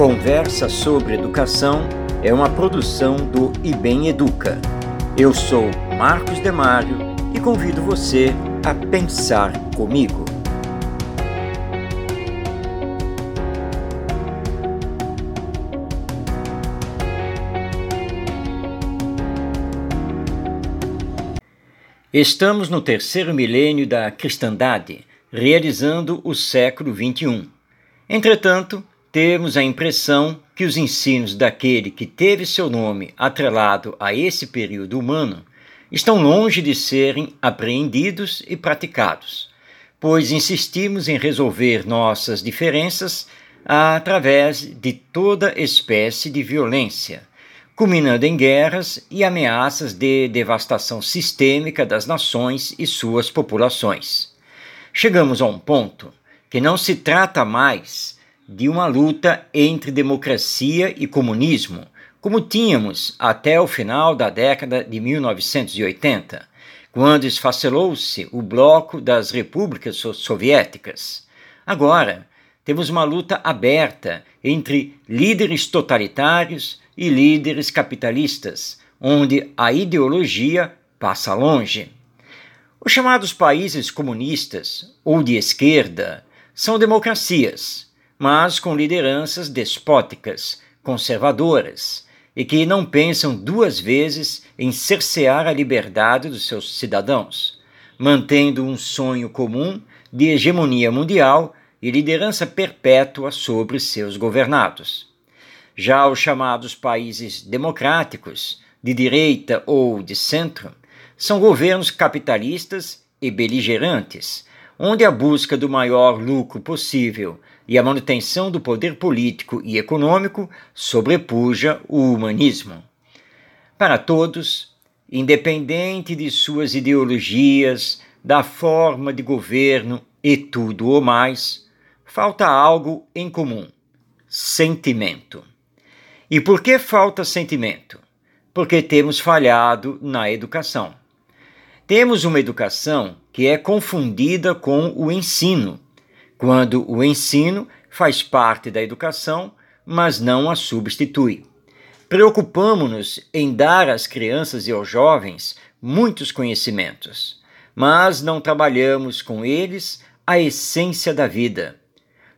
Conversa sobre Educação é uma produção do IBEM Educa. Eu sou Marcos Demário e convido você a pensar comigo. Estamos no terceiro milênio da cristandade, realizando o século XXI. Entretanto, temos a impressão que os ensinos daquele que teve seu nome atrelado a esse período humano estão longe de serem apreendidos e praticados, pois insistimos em resolver nossas diferenças através de toda espécie de violência culminando em guerras e ameaças de devastação sistêmica das nações e suas populações. Chegamos a um ponto que não se trata mais de uma luta entre democracia e comunismo, como tínhamos até o final da década de 1980, quando esfacelou-se o bloco das repúblicas soviéticas. Agora, temos uma luta aberta entre líderes totalitários e líderes capitalistas, onde a ideologia passa longe. Os chamados países comunistas ou de esquerda são democracias, mas com lideranças despóticas, conservadoras e que não pensam duas vezes em cercear a liberdade dos seus cidadãos, mantendo um sonho comum de hegemonia mundial e liderança perpétua sobre seus governados. Já os chamados países democráticos, de direita ou de centro, são governos capitalistas e beligerantes, onde a busca do maior lucro possível e a manutenção do poder político e econômico sobrepuja o humanismo. Para todos, independente de suas ideologias, da forma de governo e tudo o mais, falta algo em comum: sentimento. E por que falta sentimento? Porque temos falhado na educação. Temos uma educação que é confundida com o ensino, quando o ensino faz parte da educação, mas não a substitui. Preocupamos-nos em dar às crianças e aos jovens muitos conhecimentos, mas não trabalhamos com eles a essência da vida.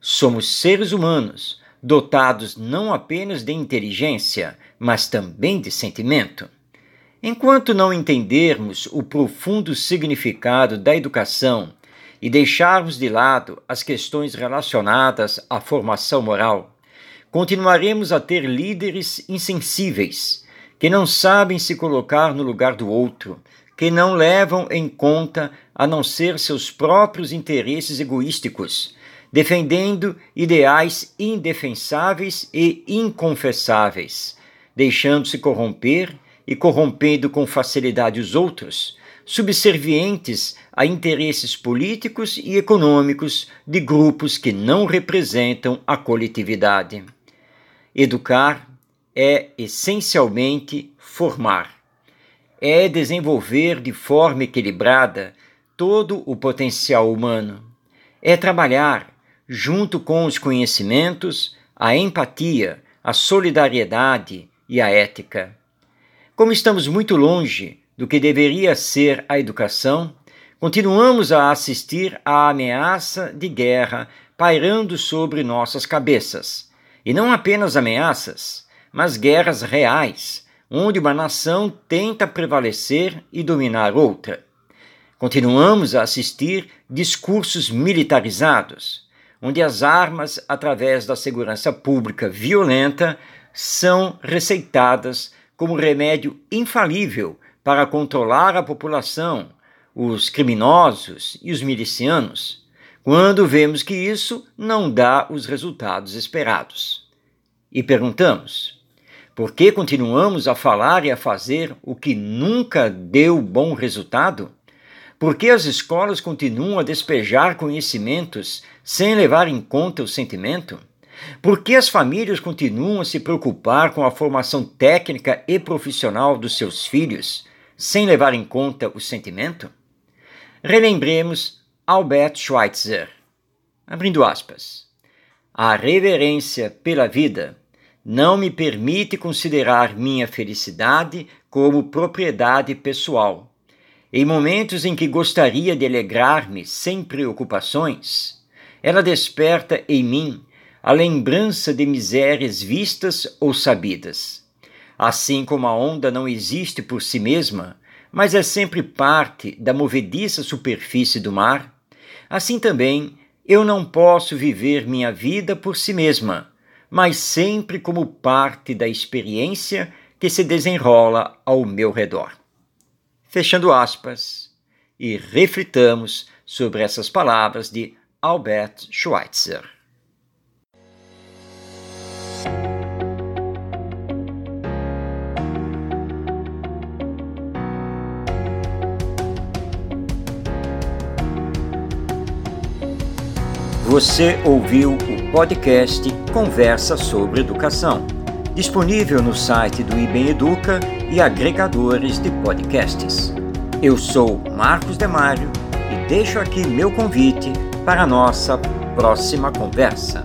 Somos seres humanos dotados não apenas de inteligência, mas também de sentimento. Enquanto não entendermos o profundo significado da educação e deixarmos de lado as questões relacionadas à formação moral, continuaremos a ter líderes insensíveis, que não sabem se colocar no lugar do outro, que não levam em conta a não ser seus próprios interesses egoísticos defendendo ideais indefensáveis e inconfessáveis, deixando-se corromper e corrompendo com facilidade os outros, subservientes a interesses políticos e econômicos de grupos que não representam a coletividade. Educar é essencialmente formar. É desenvolver de forma equilibrada todo o potencial humano. É trabalhar junto com os conhecimentos, a empatia, a solidariedade e a ética. Como estamos muito longe do que deveria ser a educação, continuamos a assistir à ameaça de guerra pairando sobre nossas cabeças. E não apenas ameaças, mas guerras reais, onde uma nação tenta prevalecer e dominar outra. Continuamos a assistir discursos militarizados, onde as armas, através da segurança pública violenta, são receitadas como remédio infalível para controlar a população, os criminosos e os milicianos, quando vemos que isso não dá os resultados esperados. E perguntamos: por que continuamos a falar e a fazer o que nunca deu bom resultado? Por que as escolas continuam a despejar conhecimentos sem levar em conta o sentimento? Por que as famílias continuam a se preocupar com a formação técnica e profissional dos seus filhos sem levar em conta o sentimento? Relembremos Albert Schweitzer. Abrindo aspas. A reverência pela vida não me permite considerar minha felicidade como propriedade pessoal. Em momentos em que gostaria de alegrar-me sem preocupações, ela desperta em mim a lembrança de misérias vistas ou sabidas. Assim como a onda não existe por si mesma, mas é sempre parte da movediça superfície do mar, assim também eu não posso viver minha vida por si mesma, mas sempre como parte da experiência que se desenrola ao meu redor. Fechando aspas, e reflitamos sobre essas palavras de Albert Schweitzer. Você ouviu o podcast Conversa sobre Educação, disponível no site do IBEM Educa e agregadores de podcasts. Eu sou Marcos Demário e deixo aqui meu convite para a nossa próxima conversa.